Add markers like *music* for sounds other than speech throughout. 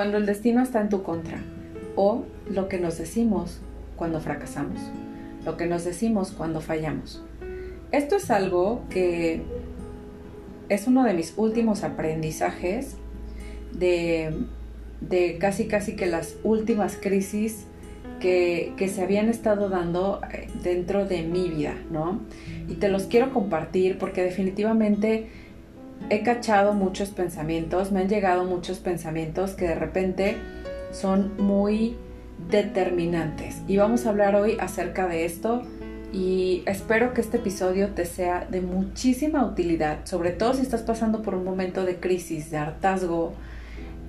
cuando el destino está en tu contra o lo que nos decimos cuando fracasamos, lo que nos decimos cuando fallamos. Esto es algo que es uno de mis últimos aprendizajes de, casi casi que las últimas crisis que, que, se habían estado dando eh, dentro de mi vida, ¿no? Y te los quiero compartir porque definitivamente he cachado muchos pensamientos, me han llegado muchos pensamientos que de repente son muy determinantes. Y vamos a hablar hoy acerca de esto y espero que este episodio te sea de muchísima utilidad, sobre todo si estás pasando por un momento de crisis, de hartazgo,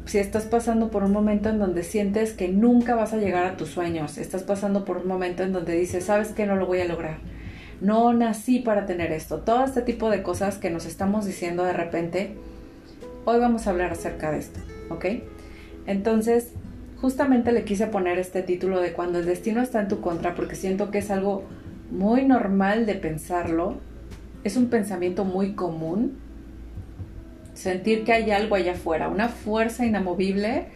si estás pasando por un momento en donde sientes que nunca vas a llegar a tus sueños, estás pasando por un momento en donde dices, sabes que no lo voy a lograr, no nací para tener esto, todo este tipo de cosas que nos estamos diciendo de repente, hoy vamos a hablar acerca de esto, ¿ok? Entonces, justamente le quise poner este título de cuando el destino está en tu contra porque siento que es algo muy normal de pensarlo, es un pensamiento muy común, sentir que hay algo allá afuera, una fuerza inamovible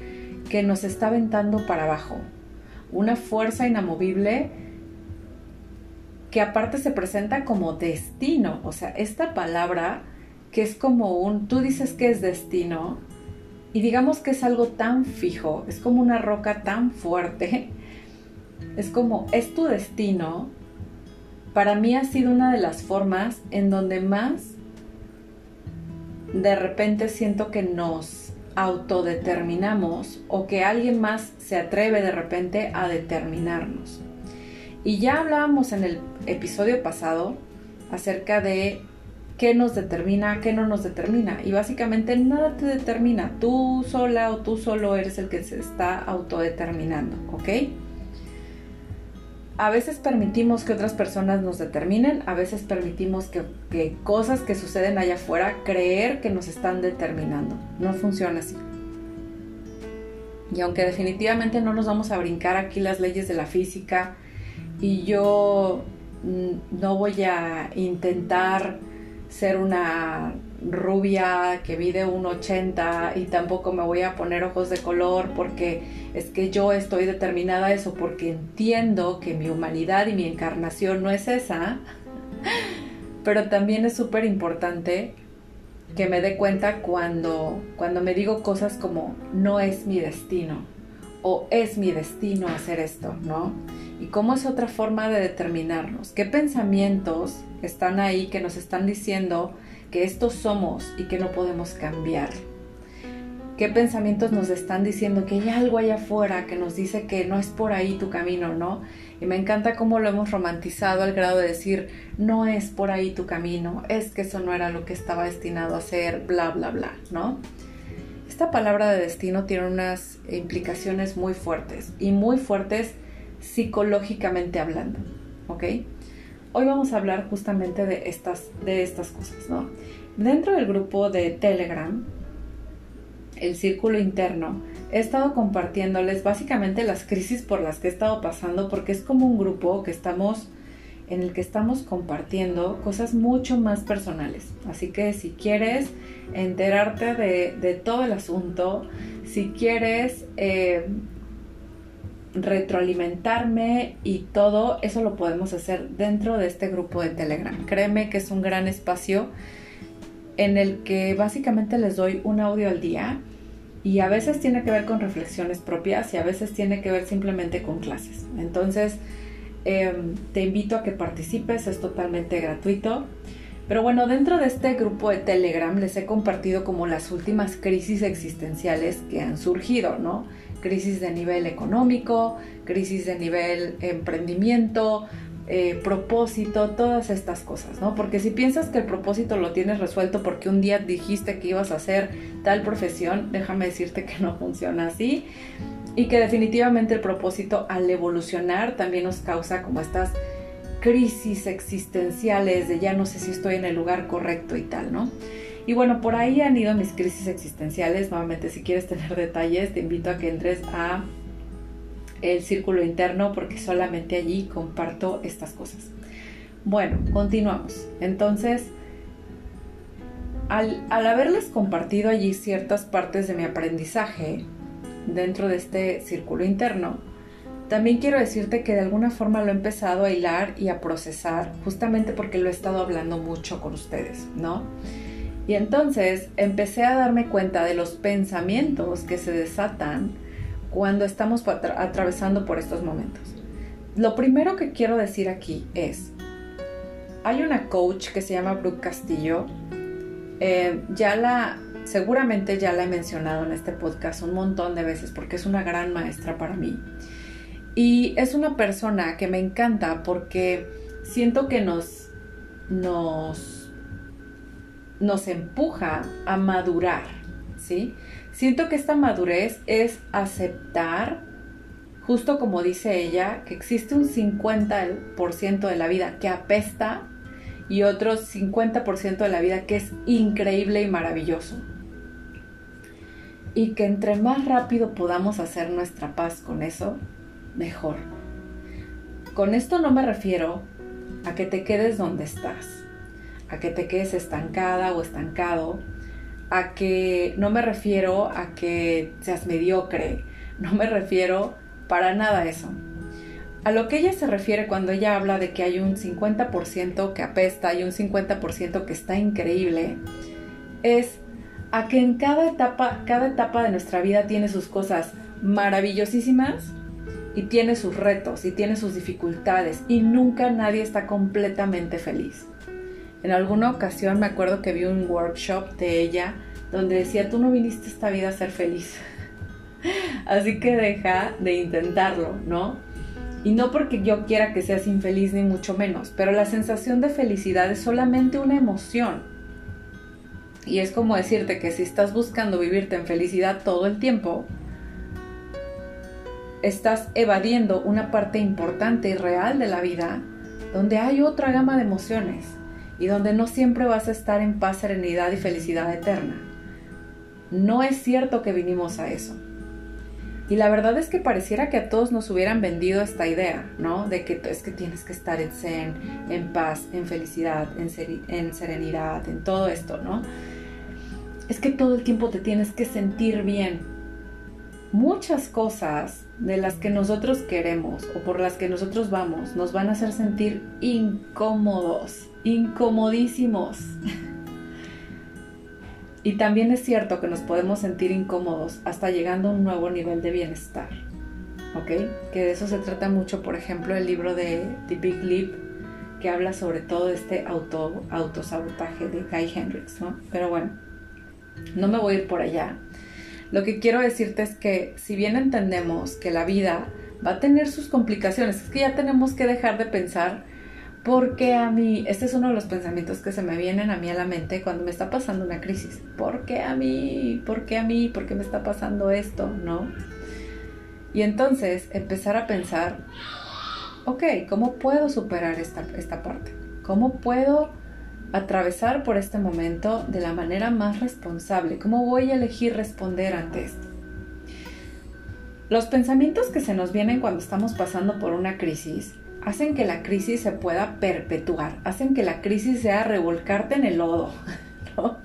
que nos está aventando para abajo, una fuerza inamovible que aparte se presenta como destino, o sea, esta palabra que es como un, tú dices que es destino, y digamos que es algo tan fijo, es como una roca tan fuerte, *laughs* es como, es tu destino, para mí ha sido una de las formas en donde más de repente siento que nos autodeterminamos o que alguien más se atreve de repente a determinarnos. Y ya hablábamos en el episodio pasado acerca de qué nos determina, qué no nos determina. Y básicamente nada te determina. Tú sola o tú solo eres el que se está autodeterminando, ¿ok? A veces permitimos que otras personas nos determinen, a veces permitimos que, cosas que suceden allá afuera creer que nos están determinando. No funciona así. Y aunque definitivamente no nos vamos a brincar aquí las leyes de la física y yo mm, no voy a intentar ser una rubia que mide un 80 y tampoco me voy a poner ojos de color porque es que yo estoy determinada a eso porque entiendo que mi humanidad y mi encarnación no es esa. Pero también es súper importante que me dé cuenta cuando, cuando me digo cosas como no es mi destino o es mi destino hacer esto, ¿no? ¿Y cómo es otra forma de determinarnos? ¿Qué pensamientos están ahí que nos están diciendo que estos somos y que no podemos cambiar? ¿Qué pensamientos nos están diciendo que hay algo allá afuera que nos dice que no es por ahí tu camino, ¿no? Y me encanta cómo lo hemos romantizado al grado de decir, no es por ahí tu camino, es que eso no era lo que estaba destinado a ser, bla, bla, bla, ¿no? Esta palabra de destino tiene unas implicaciones muy fuertes y muy fuertes psicológicamente hablando, ¿ok? Hoy vamos a hablar justamente de estas, de estas cosas, ¿no? Dentro del grupo de Telegram, el círculo interno, he estado compartiéndoles básicamente las crisis por las que he estado pasando porque es como un grupo que estamos en el que estamos compartiendo cosas mucho más personales. Así que si quieres enterarte de, todo el asunto, si quieres eh, retroalimentarme y todo eso lo podemos hacer dentro de este grupo de Telegram. Créeme que es un gran espacio en el que básicamente les doy un audio al día y a veces tiene que ver con reflexiones propias y a veces tiene que ver simplemente con clases. Entonces, em, te invito a que participes, es totalmente gratuito. Pero bueno, dentro de este grupo de Telegram les he compartido como las últimas crisis existenciales que han surgido, ¿no? Crisis de nivel económico, crisis de nivel emprendimiento, eh, propósito, todas estas cosas, ¿no? Porque si piensas que el propósito lo tienes resuelto porque un día dijiste que ibas a hacer tal profesión, déjame decirte que no *laughs* funciona así y que definitivamente el propósito al evolucionar también nos causa como estas crisis existenciales de ya no sé si estoy en el lugar correcto y tal, ¿no? Y bueno, por ahí han ido mis crisis existenciales. Nuevamente, si quieres tener detalles, te invito a que entres a el círculo interno porque solamente allí comparto estas cosas. Bueno, continuamos. Entonces, al, al haberles compartido allí ciertas partes de mi aprendizaje, dentro de este círculo interno, también quiero decirte que de alguna forma lo he empezado a hilar y a procesar, justamente porque lo he estado hablando mucho con ustedes, ¿no? Y entonces empecé a darme cuenta de los pensamientos que se desatan cuando estamos atravesando por estos momentos. Lo primero que quiero decir aquí es, hay una coach que se llama Brooke Castillo, eh, ya la, seguramente ya la he mencionado en este podcast un montón de veces porque es una gran maestra para mí. Y es una persona que me encanta porque siento que nos, nos nos empuja a madurar, ¿sí? Siento que esta madurez es aceptar, justo como dice ella, que existe un 50% de la vida que apesta y otro 50% de la vida que es increíble y maravilloso. Y que entre más rápido podamos hacer nuestra paz con eso, mejor. Con esto no me refiero a que te quedes donde estás a que te quedes estancada o estancado, a que no me refiero a que seas mediocre, *laughs* no me refiero para nada a eso. A lo que ella se refiere cuando ella habla de que hay un 50% que apesta y un 50% que está increíble, es a que en cada etapa, cada etapa de nuestra vida tiene sus cosas maravillosísimas y tiene sus retos y tiene sus dificultades y nunca nadie está completamente feliz. En alguna ocasión me acuerdo que vi un workshop de ella donde decía, tú no viniste esta vida a ser feliz. *laughs* Así que deja de intentarlo, ¿no? Y no porque yo quiera que seas infeliz ni mucho menos, pero la sensación de felicidad es solamente una emoción. Y es como decirte que si estás buscando vivirte en felicidad todo el tiempo, estás evadiendo una parte importante y real de la vida donde hay otra gama de emociones y donde no siempre vas a estar en paz, serenidad y felicidad eterna. No es cierto que vinimos a eso. Y la verdad es que pareciera que a todos nos hubieran vendido esta idea, ¿no? De que es que tienes que estar en zen, en paz, en felicidad, en, en serenidad, en todo esto, ¿no? Es que todo el tiempo te tienes que sentir bien. Muchas cosas de las que nosotros queremos o por las que nosotros vamos nos van a hacer sentir incómodos incomodísimos. *laughs* y también es cierto que nos podemos sentir incómodos hasta llegando a un nuevo nivel de bienestar. ¿Ok? Que de eso se trata mucho, por ejemplo, el libro de The Big Leap, que habla sobre todo este auto, autosabotaje de Guy Hendricks, ¿no? Pero bueno, no me voy a ir por allá. Lo que quiero decirte es que si bien entendemos que la vida va a tener sus complicaciones, es que ya tenemos que dejar de pensar ¿Por qué a mí? Este es uno de los pensamientos que se me vienen a mí a la mente cuando me está pasando una crisis. ¿Por qué a mí? ¿Por qué a mí? ¿Por qué me está pasando esto? ¿No? Y entonces empezar a pensar, ok, ¿cómo puedo superar esta, esta parte? ¿Cómo puedo atravesar por este momento de la manera más responsable? ¿Cómo voy a elegir responder ante esto? Los pensamientos que se nos vienen cuando estamos pasando por una crisis hacen que la crisis se pueda perpetuar, hacen que la crisis sea revolcarte en el lodo, *laughs*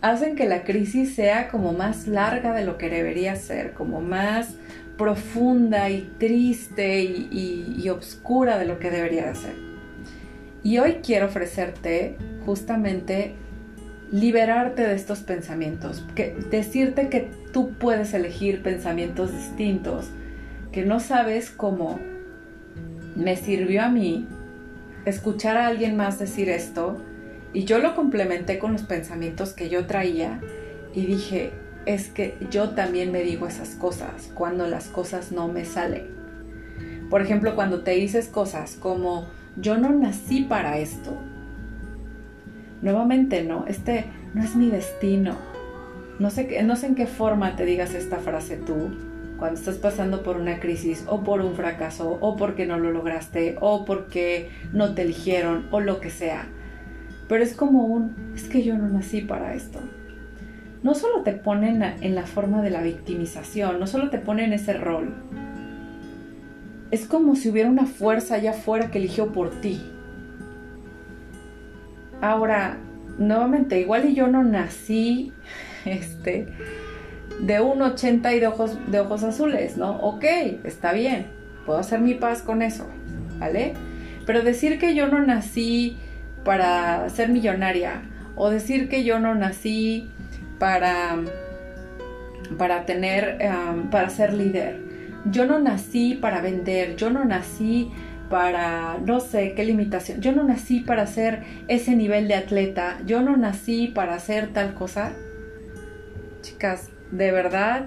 hacen que la crisis sea como más larga de lo que debería ser, como más profunda y triste y, y, oscura de lo que debería ser. Y hoy quiero ofrecerte justamente liberarte de estos pensamientos, que, decirte que tú puedes elegir pensamientos distintos, que no sabes cómo me sirvió a mí escuchar a alguien más decir esto y yo lo complementé con los pensamientos que yo traía y dije, es que yo también me digo esas cosas cuando las cosas no me salen. Por ejemplo, cuando te dices cosas como, yo no nací para esto. Nuevamente no, este no es mi destino. No sé, no sé en qué forma te digas esta frase tú, cuando estás pasando por una crisis o por un fracaso o porque no lo lograste o porque no te eligieron o lo que sea. Pero es como un, es que yo no nací para esto. No solo te ponen en la forma de la victimización, no solo te ponen ese rol. Es como si hubiera una fuerza allá afuera que eligió por ti. Ahora, nuevamente, igual y yo no nací *laughs* este de un 80 y de ojos, de ojos azules, ¿no? Ok, está bien, puedo hacer mi paz con eso, ¿vale? Pero decir que yo no nací para ser millonaria o decir que yo no nací para, para tener, para ser líder. Yo no nací para vender, yo no nací para, no sé qué limitación, yo no nací para ser ese nivel de atleta, yo no nací para hacer tal cosa. Chicas, de verdad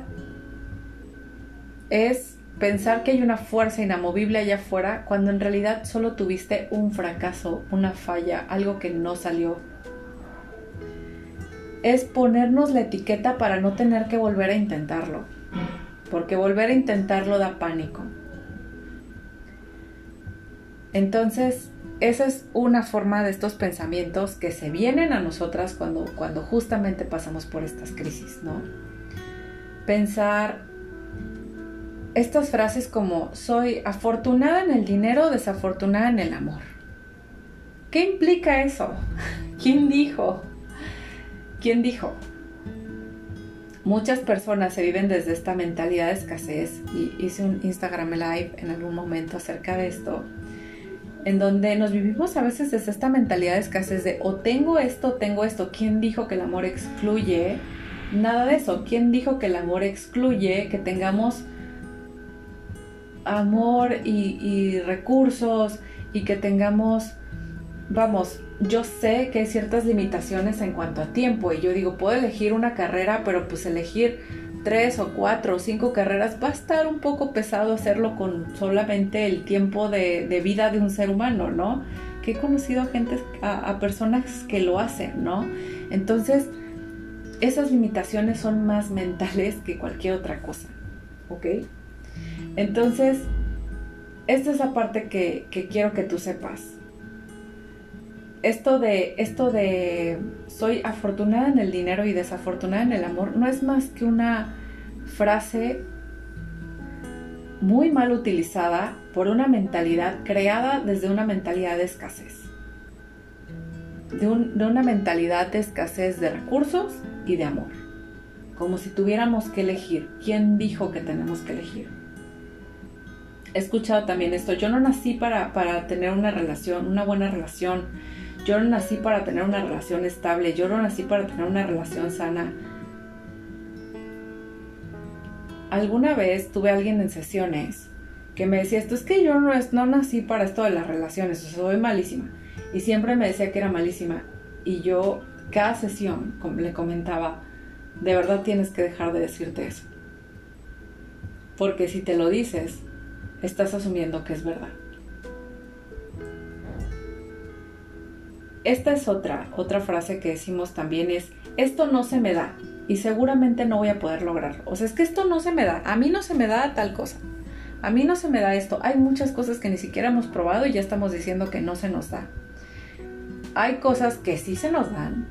es pensar que hay una fuerza inamovible allá afuera cuando en realidad solo tuviste un fracaso, una falla, algo que no salió. Es ponernos la etiqueta para no tener que volver a intentarlo, porque volver a intentarlo da pánico. Entonces, esa es una forma de estos pensamientos que se vienen a nosotras cuando, cuando justamente pasamos por estas crisis, ¿no? pensar estas frases como soy afortunada en el dinero, desafortunada en el amor. ¿Qué implica eso? *laughs* ¿Quién dijo? ¿Quién dijo? Muchas personas se viven desde esta mentalidad de escasez y hice un Instagram live en algún momento acerca de esto, en donde nos vivimos a veces desde esta mentalidad de escasez de o tengo esto, tengo esto. ¿Quién dijo que el amor excluye? Nada de eso. ¿Quién dijo que el amor excluye que tengamos amor y, recursos y que tengamos, vamos, yo sé que hay ciertas limitaciones en cuanto a tiempo y yo digo, puedo elegir una carrera, pero pues elegir tres o cuatro o cinco carreras va a estar un poco pesado hacerlo con solamente el tiempo de, vida de un ser humano, ¿no? Que he conocido a gente, a personas que lo hacen, ¿no? Entonces, esas limitaciones son más mentales que cualquier otra cosa, ¿ok? Entonces, esta es la parte que, quiero que tú sepas. Esto de, esto de soy afortunada en el dinero y desafortunada en el amor no es más que una frase muy mal utilizada por una mentalidad creada desde una mentalidad de escasez. De, una mentalidad de escasez de recursos y de amor. Como si tuviéramos que elegir. ¿Quién dijo que tenemos que elegir? He escuchado también esto. Yo no nací para, para tener una relación, una buena relación. Yo no nací para tener una relación estable. Yo no nací para tener una relación sana. Alguna vez tuve a alguien en sesiones que me decía esto, es que yo no, no nací para esto de las relaciones, soy malísima. Y siempre me decía que era malísima. Y yo cada sesión le comentaba, de verdad tienes que dejar de decirte eso. Porque si te lo dices, estás asumiendo que es verdad. Esta es otra, otra frase que decimos también es, esto no se me da y seguramente no voy a poder lograrlo. O sea, es que esto no se me da, a mí no se me da tal cosa. A mí no se me da esto. Hay muchas cosas que ni siquiera hemos probado y ya estamos diciendo que no se nos da. Hay cosas que sí se nos dan,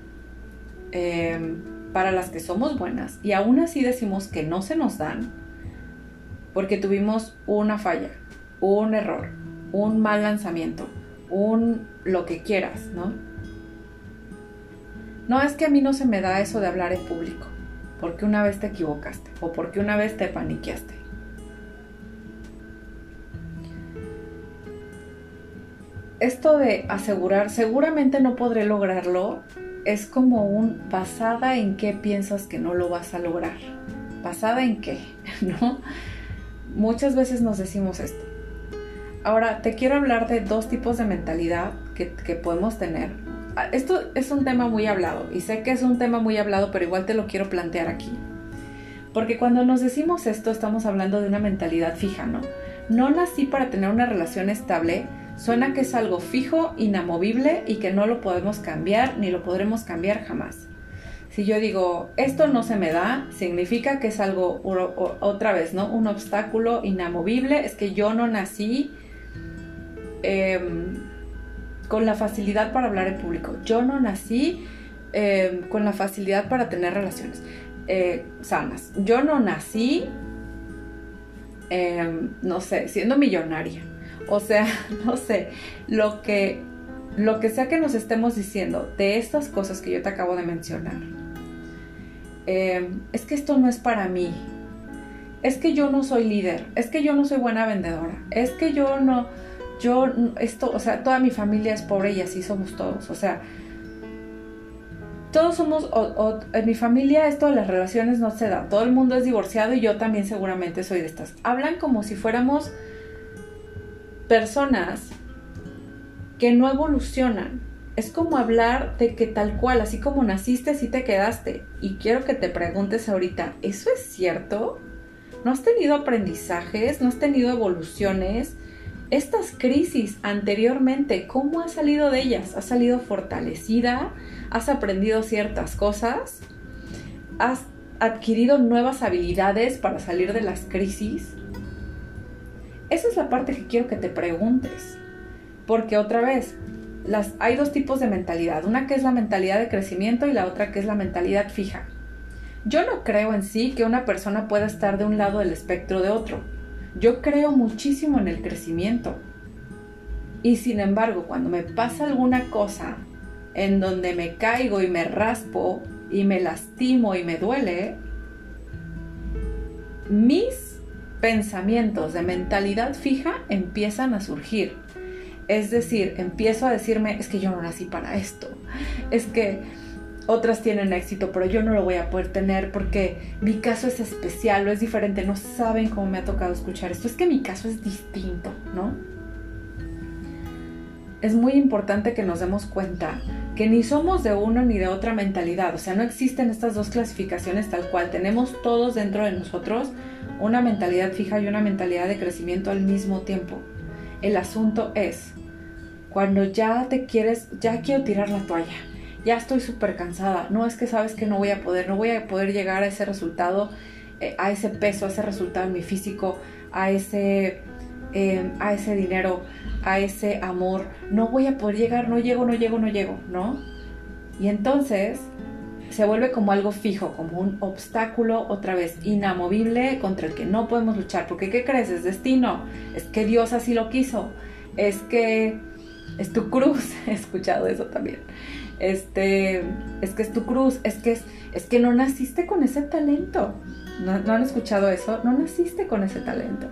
Em, para las que somos buenas y aún así decimos que no se nos dan porque tuvimos una falla, un error, un mal lanzamiento, un lo que quieras, ¿no? No es que a mí no se me da eso de hablar en público, porque una vez te equivocaste o porque una vez te paniqueaste. Esto de asegurar, seguramente no podré lograrlo es como un basada en qué piensas que no lo vas a lograr. ¿Basada en qué? *laughs* ¿No? Muchas veces nos decimos esto. Ahora, te quiero hablar de dos tipos de mentalidad que, podemos tener. Ah, esto es un tema muy hablado y sé que es un tema muy hablado, pero igual te lo quiero plantear aquí. Porque cuando nos decimos esto estamos hablando de una mentalidad fija, ¿no? No nací para tener una relación estable, Suena que es algo fijo, inamovible y que no lo podemos cambiar ni lo podremos cambiar jamás. Si yo digo, esto no se me da, significa que es algo, otra vez, ¿no? Un obstáculo inamovible, es que yo no nací em, con la facilidad para hablar en público. Yo no nací em, con la facilidad para tener relaciones eh, sanas. Yo no nací, em, no sé, siendo millonaria. O sea, *laughs* no sé, lo que, lo que sea que nos estemos diciendo de estas cosas que yo te acabo de mencionar, eh, es que esto no es para mí, es que yo no soy líder, es que yo no soy buena vendedora, es que yo no, yo, esto, o sea, toda mi familia es pobre y así somos todos, o sea, todos somos, en mi familia esto de las relaciones no se da, todo el mundo es divorciado y yo también seguramente soy de estas. Hablan como si fuéramos personas que no evolucionan. Es como hablar de que tal cual, así como naciste, así te quedaste. Y quiero que te preguntes ahorita, ¿eso es cierto? ¿No has tenido aprendizajes? ¿No has tenido evoluciones? Estas crisis anteriormente, ¿cómo has salido de ellas? ¿Has salido fortalecida? ¿Has aprendido ciertas cosas? ¿Has adquirido nuevas habilidades para salir de las crisis? Esa es la parte que quiero que te preguntes. Porque otra vez, las, hay dos tipos de mentalidad. Una que es la mentalidad de crecimiento y la otra que es la mentalidad fija. Yo no creo en sí que una persona pueda estar de un lado del espectro de otro. Yo creo muchísimo en el crecimiento. Y sin embargo, cuando me pasa alguna cosa en donde me caigo y me raspo y me lastimo y me duele, mis pensamientos de mentalidad fija empiezan a surgir. Es decir, empiezo a decirme, es que yo no nací para esto. Es que otras tienen éxito, pero yo no lo voy a poder tener porque mi caso es especial o es diferente. No saben cómo me ha tocado escuchar esto. Es que mi caso es distinto, ¿no? Es muy importante que nos demos cuenta que ni somos de una ni de otra mentalidad. O sea, no existen estas dos clasificaciones tal cual. Tenemos todos dentro de nosotros una mentalidad fija y una mentalidad de crecimiento al mismo tiempo. El asunto es, cuando ya te quieres, ya quiero tirar la toalla, ya estoy súper cansada, no es que sabes que no voy a poder, no voy a poder llegar a ese resultado, eh, a ese peso, a ese resultado en mi físico, a ese, em, a ese dinero, a ese amor, no voy a poder llegar, no llego, no llego, no llego, ¿no? Y entonces se vuelve como algo fijo, como un obstáculo otra vez inamovible contra el que no podemos luchar. Porque ¿qué crees? Es destino. Es que Dios así lo quiso. Es que es tu cruz. *laughs* He escuchado eso también. Este, es que es tu cruz. Es que es, es que no naciste con ese talento. ¿No, ¿No han escuchado eso? No naciste con ese talento.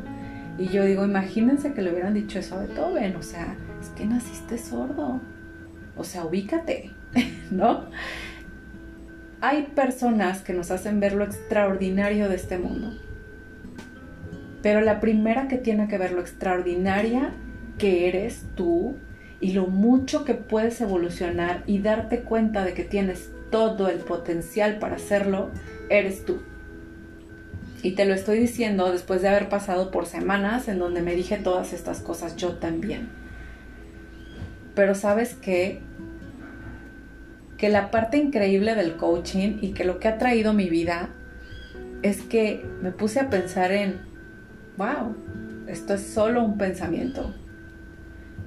Y yo digo, imagínense que le hubieran dicho eso a Beethoven. O sea, es que naciste sordo. O sea, ubícate, *laughs* ¿no? hay personas que nos hacen ver lo extraordinario de este mundo. Pero la primera que tiene que ver lo extraordinaria que eres tú y lo mucho que puedes evolucionar y darte cuenta de que tienes todo el potencial para hacerlo, eres tú. Y te lo estoy diciendo después de haber pasado por semanas en donde me dije todas estas cosas yo también. Pero sabes que que la parte increíble del coaching y que lo que ha traído mi vida es que me puse a pensar en, wow, esto es solo un pensamiento.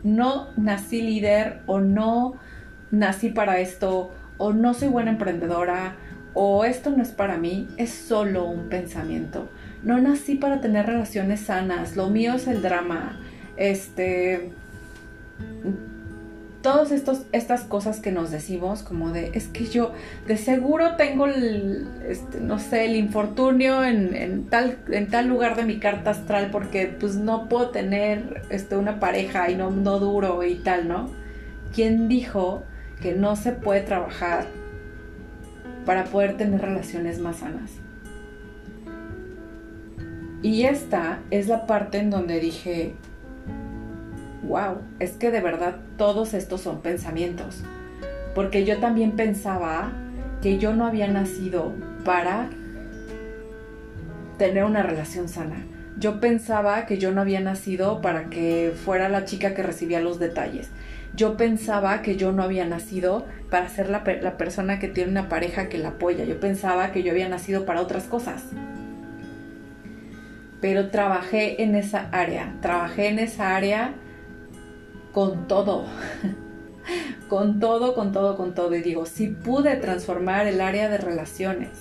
No nací líder o no nací para esto o no soy buena emprendedora o esto no es para mí, es solo un pensamiento. No nací para tener relaciones sanas, lo mío es el drama. Este todas estas cosas que nos decimos, como de, es que yo de seguro tengo, el, este, no sé, el infortunio en, tal, en tal lugar de mi carta astral porque pues no puedo tener este, una pareja y no, no duro y tal, ¿no? ¿Quién dijo que no se puede trabajar para poder tener relaciones más sanas? Y esta es la parte en donde dije, wow, es que de verdad todos estos son pensamientos. Porque yo también pensaba que yo no había nacido para tener una relación sana. Yo pensaba que yo no había nacido para que fuera la chica que recibía los detalles. Yo pensaba que yo no había nacido para ser la, la, persona que tiene una pareja que la apoya. Yo pensaba que yo había nacido para otras cosas. Pero trabajé en esa área. Trabajé en esa área con todo, *laughs* con todo, con todo, con todo. Y digo, si pude transformar el área de relaciones,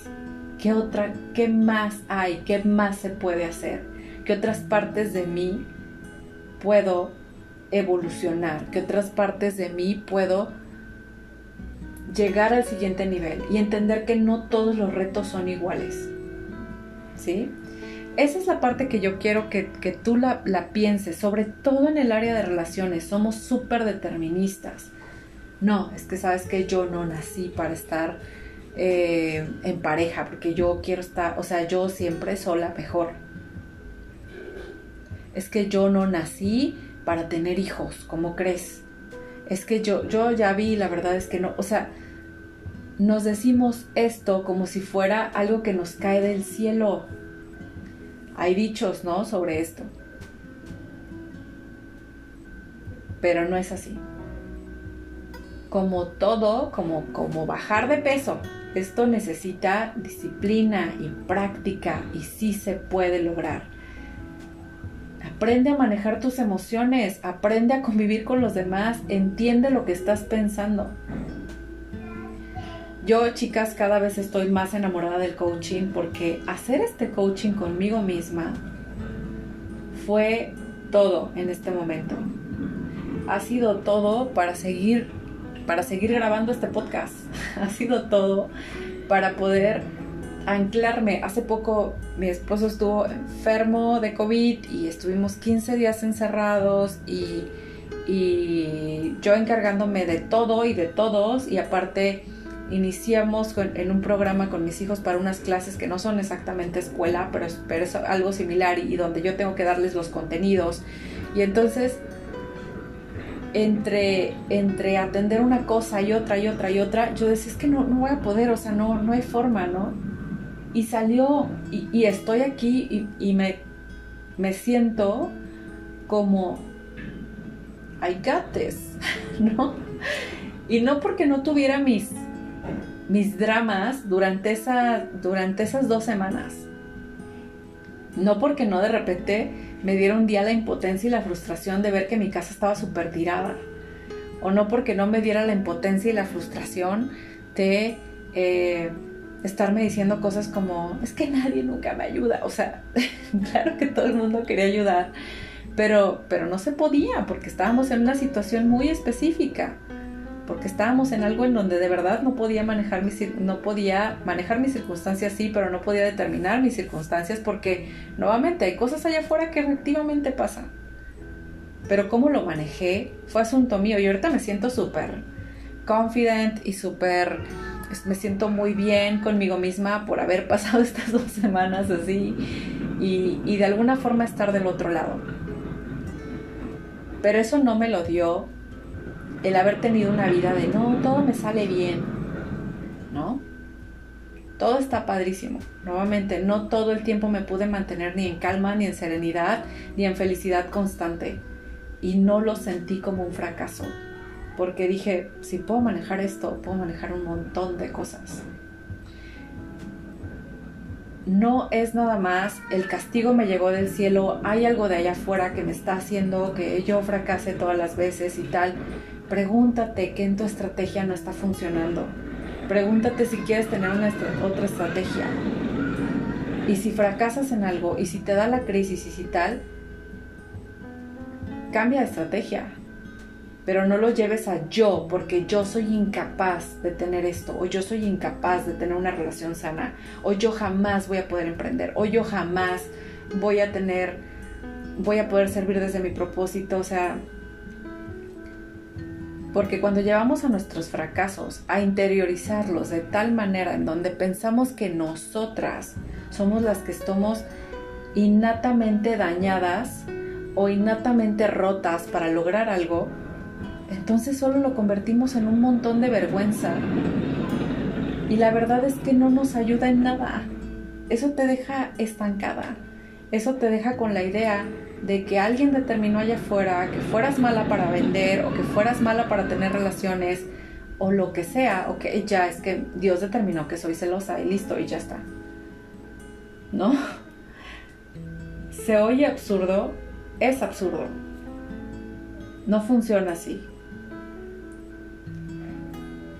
¿qué otra, qué más hay? ¿Qué más se puede hacer? ¿Qué otras partes de mí puedo evolucionar? ¿Qué otras partes de mí puedo llegar al siguiente nivel y entender que no todos los retos son iguales. ¿Sí? Esa es la parte que yo quiero que, tú la, la, pienses, sobre todo en el área de relaciones. Somos súper deterministas. No, es que sabes que yo no nací para estar eh, en pareja, porque yo quiero estar, o sea, yo siempre sola mejor. Es que yo no nací para tener hijos, ¿cómo crees? Es que yo, yo ya vi, la verdad es que no, o sea, nos decimos esto como si fuera algo que nos cae del cielo. Hay dichos, ¿no? Sobre esto. Pero no es así. Como todo, como, como bajar de peso, esto necesita disciplina y práctica y sí se puede lograr. Aprende a manejar tus emociones, aprende a convivir con los demás, entiende lo que estás pensando. Yo, chicas, cada vez estoy más enamorada del coaching porque hacer este coaching conmigo misma fue todo en este momento. Ha sido todo para seguir para seguir grabando este podcast. *laughs* ha sido todo para poder anclarme. Hace poco mi esposo estuvo enfermo de COVID y estuvimos 15 días encerrados y, y yo encargándome de todo y de todos y aparte iniciamos en un programa con mis hijos para unas clases que no son exactamente escuela, pero es, algo similar y, donde yo tengo que darles los contenidos. Y entonces, entre, entre atender una cosa y otra y otra y otra, yo decía, es que no, no voy a poder, o sea, no, no hay forma, ¿no? Y salió, y, estoy aquí y, me, me siento como, I got this, ¿no? Y no porque no tuviera mis mis dramas durante, esa, durante esas dos semanas. No porque no de repente me diera un día la impotencia y la frustración de ver que mi casa estaba súper tirada. O no porque no me diera la impotencia y la frustración de eh, estarme diciendo cosas como, es que nadie nunca me ayuda. O sea, *laughs* claro que todo el mundo quería ayudar, pero, pero no se podía porque estábamos en una situación muy específica porque estábamos en algo en donde de verdad no podía manejar mis, no podía manejar mis circunstancias, sí, pero no podía determinar mis circunstancias porque nuevamente hay cosas allá afuera que efectivamente pasan. Pero cómo lo manejé fue asunto mío y ahorita me siento súper confident y súper, me siento muy bien conmigo misma por haber *laughs* pasado estas dos semanas así y, y de alguna forma estar del otro lado. Pero eso no me lo dio el haber tenido una vida de no, todo me sale bien, ¿no? Todo está padrísimo. Nuevamente, no todo el tiempo me pude mantener ni en calma, ni en serenidad, ni en felicidad constante. Y no lo sentí como un fracaso. Porque dije, si puedo manejar esto, puedo manejar un montón de cosas. No es nada más, el castigo me llegó del cielo, hay algo de allá afuera que me está haciendo que yo fracase todas las veces y tal. Pregúntate qué en tu estrategia no está funcionando. Pregúntate si quieres tener una otra estrategia. Y si fracasas en algo y si te da la crisis y si tal, cambia de estrategia. Pero no lo lleves a yo porque yo soy incapaz de tener esto o yo soy incapaz de tener una relación sana o yo jamás voy a poder emprender o yo jamás voy a tener, voy a poder servir desde mi propósito. O sea, porque cuando llevamos a nuestros fracasos a interiorizarlos de tal manera en donde pensamos que nosotras somos las que estamos innatamente dañadas o innatamente rotas para lograr algo, entonces solo lo convertimos en un montón de vergüenza. Y la verdad es que no nos ayuda en nada. Eso te deja estancada. Eso te deja con la idea de que alguien determinó allá afuera que fueras mala para vender o que fueras mala para tener relaciones o lo que sea, o que ya es que Dios determinó que soy celosa y listo y ya está. ¿No? Se oye absurdo, es absurdo. No funciona así.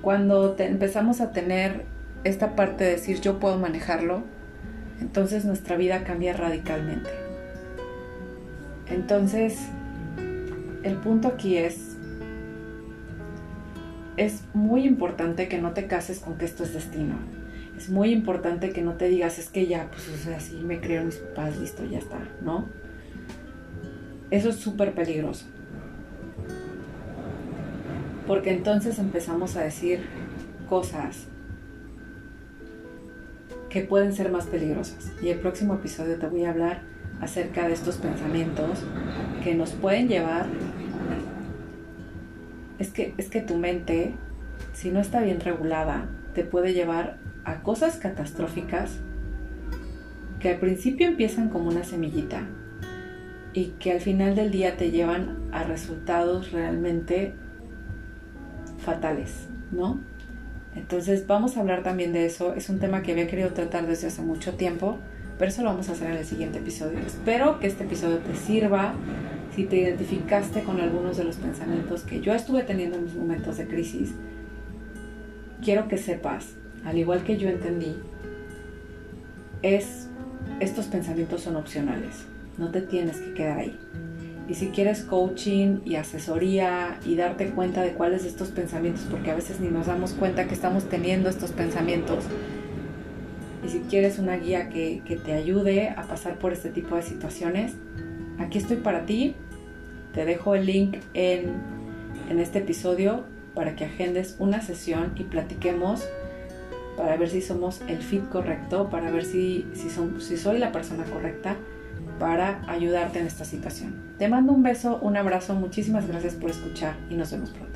Cuando empezamos a tener esta parte de decir yo puedo manejarlo, entonces nuestra vida cambia radicalmente. Entonces, el punto aquí es, es muy importante que no te cases con que esto es destino. Es muy importante que no te digas, es que ya, pues, o sea, sí me creo mis papás, listo, ya está, ¿no? Eso es súper peligroso. Porque entonces empezamos a decir cosas que pueden ser más peligrosas. Y el próximo episodio te voy a hablar acerca de estos pensamientos que nos pueden llevar es que, es que tu mente, si no está bien regulada, te puede llevar a cosas catastróficas que al principio empiezan como una semillita y que al final del día te llevan a resultados realmente fatales, ¿no? Entonces vamos a hablar también de eso. Es un tema que había querido tratar desde hace mucho tiempo, pero eso lo vamos a hacer en el siguiente episodio. Espero que este episodio te sirva si te identificaste con algunos de los pensamientos que yo estuve teniendo en mis momentos de crisis, quiero que sepas, al igual que yo entendí, es estos pensamientos son opcionales, no te tienes que quedar ahí. Y si quieres coaching y asesoría y darte cuenta de cuáles de estos pensamientos, porque a veces ni nos damos cuenta que estamos teniendo estos pensamientos, y si quieres una guía que, que te ayude a pasar por este tipo de situaciones, aquí estoy para ti. Te dejo el link en, este episodio para que agendes una sesión y platiquemos para ver si somos el fit correcto, para ver si, si, si soy la persona correcta para ayudarte en esta situación. Te mando un beso, un abrazo, muchísimas gracias por escuchar y nos vemos pronto.